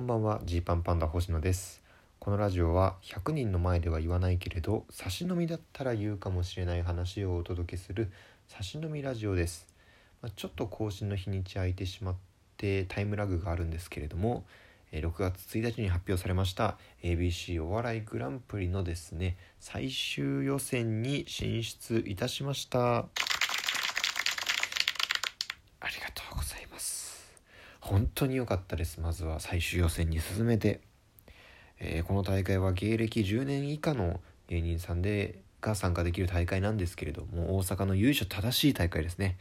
こんばんはジーパンパンダ星野です。このラジオは100人の前では言わないけれど差し飲みだったら言うかもしれない話をお届けする差し飲みラジオです、まあ、ちょっと更新の日にち空いてしまってタイムラグがあるんですけれども6月1日に発表されました ABC お笑いグランプリのですね最終予選に進出いたしました。ありがとうございます。本当に良かったです。まずは最終予選に進めて、えー、この大会は芸歴10年以下の芸人さんでが参加できる大会なんですけれども大阪の由緒正しい大会ですね。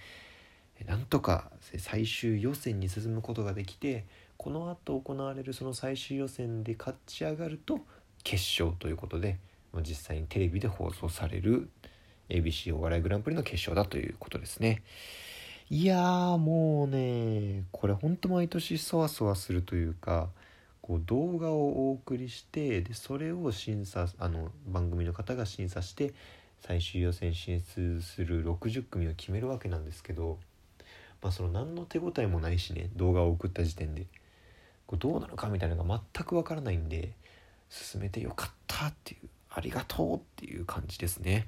なんとか最終予選に進むことができてこの後行われるその最終予選で勝ち上がると決勝ということで実際にテレビで放送される ABC お笑いグランプリの決勝だということですね。いやーもうねこれほんと毎年そわそわするというかこう動画をお送りしてでそれを審査あの番組の方が審査して最終予選進出する60組を決めるわけなんですけどまあその何の手応えもないしね動画を送った時点でこうどうなのかみたいなのが全くわからないんで進めてよかったっていうありがとうっていう感じですね。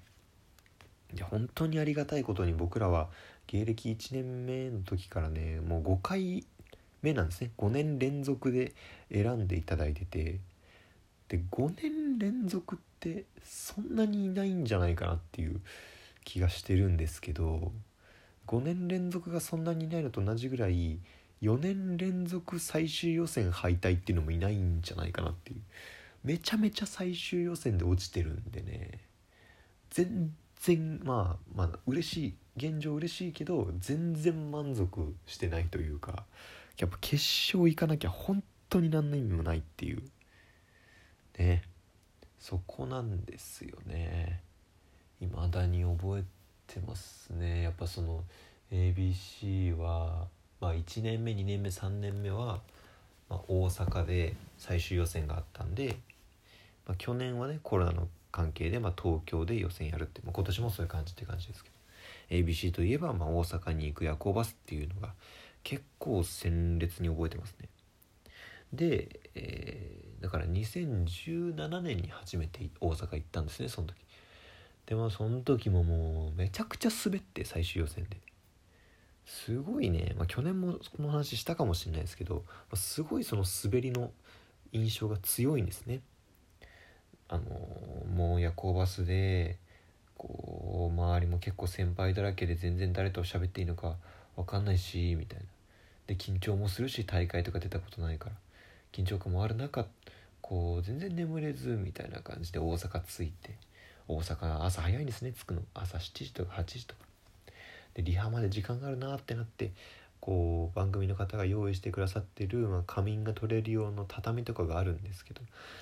いや本当にありがたいことに僕らは芸歴1年目の時からねもう5回目なんですね。5年連続で選んでいただいてて。で5年連続ってそんなにいないんじゃないかなっていう気がしてるんですけど5年連続がそんなにいないのと同じぐらい4年連続最終予選敗退っていうのもいないんじゃないかなっていう。めちゃめちゃ最終予選で落ちてるんでね全然まあまあ嬉しい現状嬉しいけど全然満足してないというかやっぱ決勝行かなきゃ本当に何の意味もないっていう。ね。そこなんですよね。未だに覚えてますね。やっぱその ABC はまあ1年目2年目3年目は、まあ、大阪で最終予選があったんで、まあ、去年はねコロナの関係で、まあ、東京で予選やるって、まあ、今年もそういう感じって感じですけど。ABC といえば、まあ、大阪に行く夜行バスっていうのが結構鮮烈に覚えてますね。で、えー、だから2017年に初めて大阪行ったんですねその時。でもその時ももうめちゃくちゃ滑って最終予選で。すごいね、まあ、去年もこの話したかもしれないですけど、まあ、すごいその滑りの印象が強いんですね。あのもう夜行バスでこう周りも結構先輩だらけで全然誰と喋っていいのか分かんないしみたいな。で緊張もするし大会とか出たことないから。緊張感もある中こう全然眠れずみたいな感じで大阪着いて大阪朝早いんですね着くの。朝7時とか8時とか。でリハまで時間があるなってなってこう番組の方が用意してくださってる、まあ、仮眠が取れる用の畳とかがあるんですけど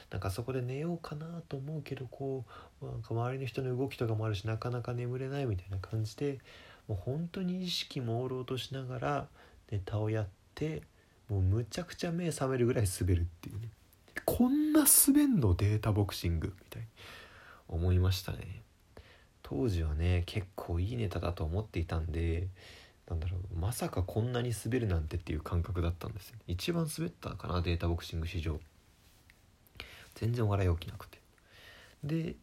なんかそこで寝ようかなと思うけどこうなんか周りの人の動きとかもあるしなかなか眠れないみたいな感じでもう本当に意識朦朧としながらネタをやってもうむちゃくちゃ目覚めるぐらい滑るっていうね。こんな滑んの？データボクシングみたいに。思いましたね。当時はね結構いいネタだと思っていたんでなんだろうまさかこんなに滑るなんてっていう感覚だったんですよ。一番滑ったかなデータボクシング史上。全然笑い起きなくて。で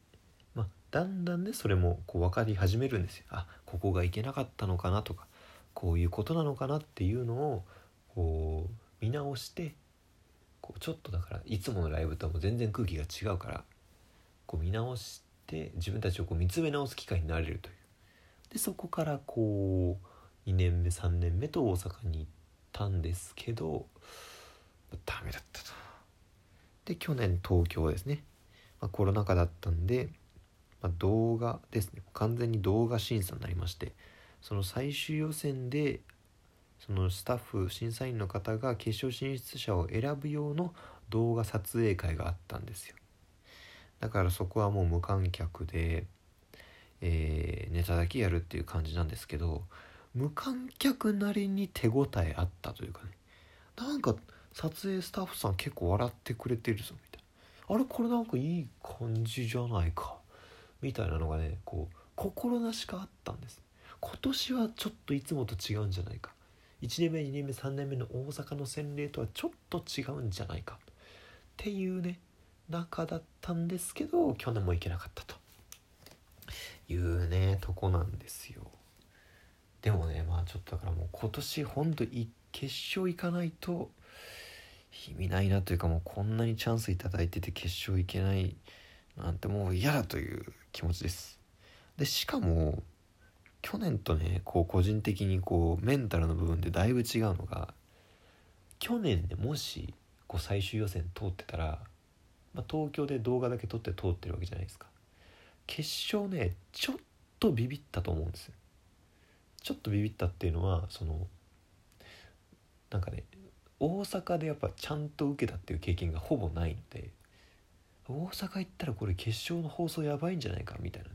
まあだんだんねそれもこう分かり始めるんですよ。あここがいけなかったのかなとかこういうことなのかなっていうのをこう見直してこうちょっとだからいつものライブとはもう全然空気が違うからこう見直して自分たちをこう見つめ直す機会になれるという。でそこからこう2年目3年目と大阪に行ったんですけどダメだったと。で去年東京ですね、まあ、コロナ禍だったんで、まあ、動画ですね。完全に動画審査になりましてその最終予選でそのスタッフ審査員の方が決勝進出者を選ぶ用の動画撮影会があったんですよ。だからそこはもう無観客で、えー、ネタだけやるっていう感じなんですけど無観客なりに手応えあったというかね。なんか撮影スタッフさん結構笑ってくれてるぞみたいな。あれこれなんかいい感じじゃないか。みたいなのがねこう心なしかあったんです。今年はちょっといつもと違うんじゃないか。1年目2年目3年目の大阪の洗礼とはちょっと違うんじゃないか。っていうね中だったんですけど去年も行けなかったというねとこなんですよ。でもねまあちょっとだからもう今年ほんと決勝行かないと意味ないなというかもうこんなにチャンス頂いてて決勝行けないなんてもう嫌だという気持ちです。でしかも去年とねこう個人的にこうメンタルの部分でだいぶ違うのが去年でもしこう最終予選通ってたら、まあ、東京で動画だけ撮って通ってるわけじゃないですか。決勝ねちょっとビビったと思うんですよ。ちょっとビビったっていうのはそのなんかね大阪でやっぱちゃんと受けたっていう経験がほぼないので大阪行ったらこれ決勝の放送やばいんじゃないかみたいなね。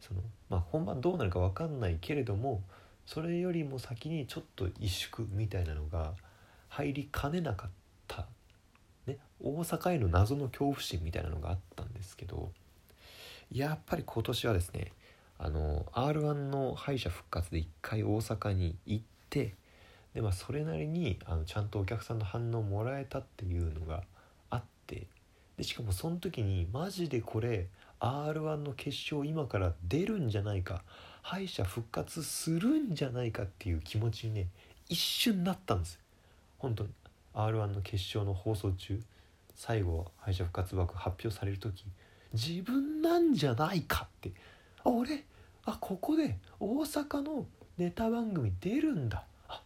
そのまあ本番どうなるか分かんないけれどもそれよりも先にちょっと萎縮みたいなのが入りかねなかった、ね、大阪への謎の恐怖心みたいなのがあったんですけどやっぱり今年はですねあの r 1の敗者復活で一回大阪に行ってで、まあ、それなりにあのちゃんとお客さんの反応もらえたっていうのがあってでしかもその時にマジでこれ r 1の決勝今から出るんじゃないか敗者復活するんじゃないかっていう気持ちにね一瞬なったんです本当に。r 1の決勝の放送中最後敗者復活枠発表される時自分なんじゃないかってあ俺あここで大阪のネタ番組出るんだ。あ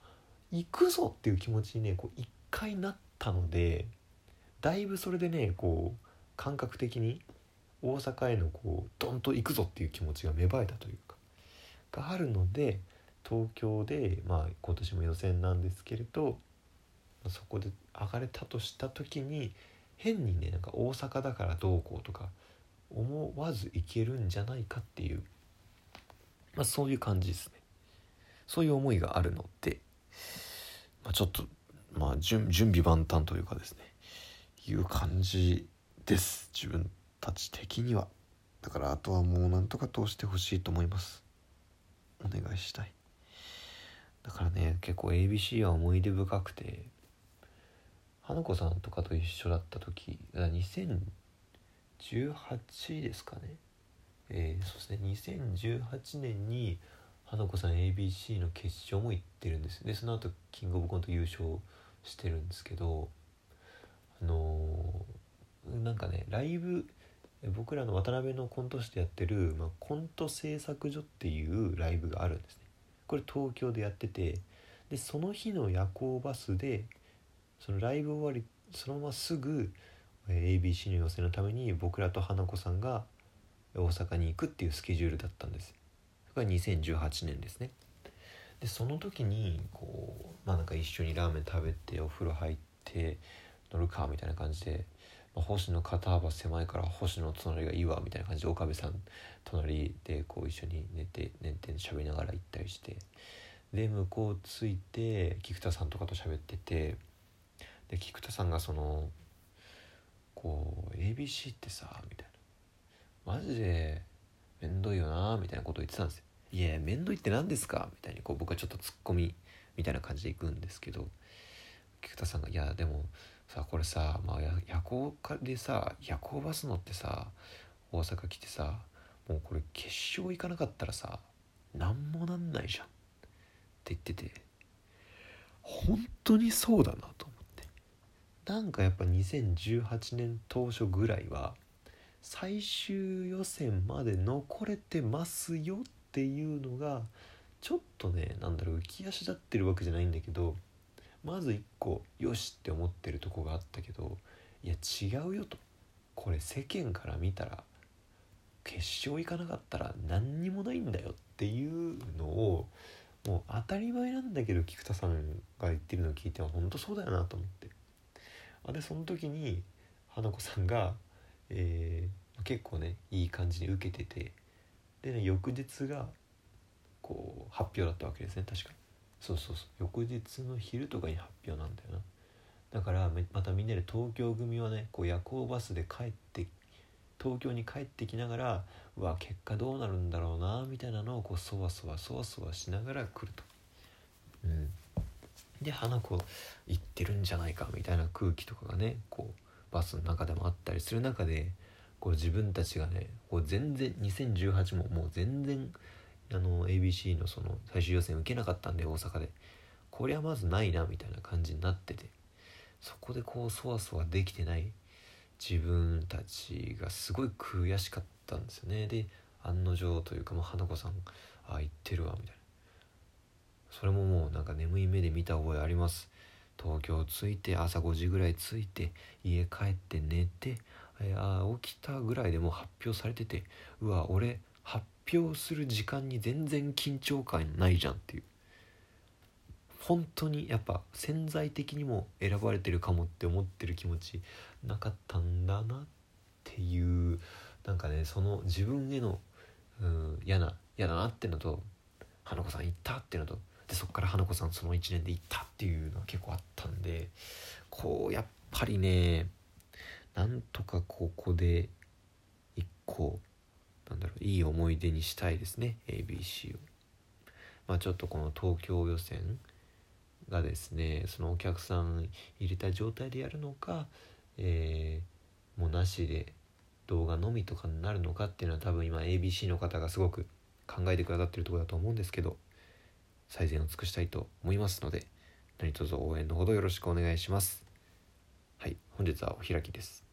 行くぞっていう気持ちにねこう一回なったのでだいぶそれでねこう感覚的に大阪へのこうドンと行くぞっていう気持ちが芽生えたというかがあるので東京でまあ今年も予選なんですけれどそこで上がれたとした時に変にねなんか大阪だからどうこうとか思わずいけるんじゃないかっていう、まあ、そういう感じですね。そういう思いがあるのでまあ、ちょっと、まあ準、準備万端というかですね。いう感じです。自分たち的には。だからあとはもうなんとか通してほしいと思います。お願いしたい。だからね結構 ABC は思い出深くて花子さんとかと一緒だった時2010 2018ですかね。えー、そうですね。2018年に花子さん ABC の決勝も行ってるんです。でその後キングオブコント優勝してるんですけどあのー、なんかねライブ僕らの渡辺のコント師でやってる、まあ、コント製作所っていうライブがあるんですね。これ東京でやっててでその日の夜行バスでそのライブ終わりそのまますぐ ABC の予選のために僕らと花子さんが大阪に行くっていうスケジュールだったんです。が2018年ですね。でその時にこうまあなんか一緒にラーメン食べてお風呂入って乗るかみたいな感じで、まあ、星野肩幅狭いから星野隣がいいわみたいな感じで岡部さん隣でこう一緒に寝て寝て喋りながら行ったりしてで向こう着いて菊田さんとかと喋っててで菊田さんがそのこう ABC ってさみたいな。マジでめんどいよなみたいなことを言ってたんですよ。いやめんどいって何ですか?」みたいにこう僕はちょっとツッコミみたいな感じでいくんですけど菊田さんが「いやでもさこれさ、まあ、夜行でさ夜行バス乗ってさ大阪来てさもうこれ決勝行かなかったらさ何もなんないじゃん」って言ってて本当にそうだなと思って。なんかやっぱ2018年当初ぐらいは最終予選まで残れてますよっていうのがちょっとねなんだろう浮き足立ってるわけじゃないんだけどまず一個よしって思ってるとこがあったけどいや違うよと。これ世間から見たら決勝行かなかったら何にもないんだよっていうのをもう当たり前なんだけど菊田さんが言ってるのを聞いては本当そうだよなと思って。でその時に花子さんが、えー、結構ねいい感じに受けててでね翌日がこう発表だったわけですね確か。そうそうそう。翌日の昼とかに発表なんだよな。だからまたみんなで東京組はねこう夜行バスで帰って東京に帰ってきながらうわ結果どうなるんだろうなみたいなのをこうそわそわそわそわしながら来ると。で花子行ってるんじゃないかみたいな空気とかがねこうバスの中でもあったりする中でこう自分たちがねこう全然2018ももう全然あの ABC のその最終予選受けなかったんで大阪で。こりゃまずないなみたいな感じになってて。そこでこうそわそわできてない自分たちがすごい悔しかったんですよね。で案の定というかもう花子さんああ言ってるわみたいな。それももうなんか眠い目で見た覚えあります。東京着いて朝5時ぐらい着いて家帰って寝てえあ起きたぐらいでもう発表されててうわ俺発表する時間に全然緊張感ないじゃんっていう。本当にやっぱ潜在的にも選ばれてるかもって思ってる気持ちなかったんだなっていうなんかねその自分へのうん嫌な嫌だなってのと花子さん行ったってのとでそこから花子さんその1年で行ったっていうのは結構あったんでこうやっぱりねなんとかここで一個なんだろういい思い出にしたいですね ABC を。まあちょっとこの東京予選がですねそのお客さん入れた状態でやるのか、えー、もうなしで動画のみとかになるのかっていうのは多分今 ABC の方がすごく考えてくださってるところだと思うんですけど最善を尽くしたいと思いますので何卒応援のほどよろしくお願いします。はい本日はお開きです。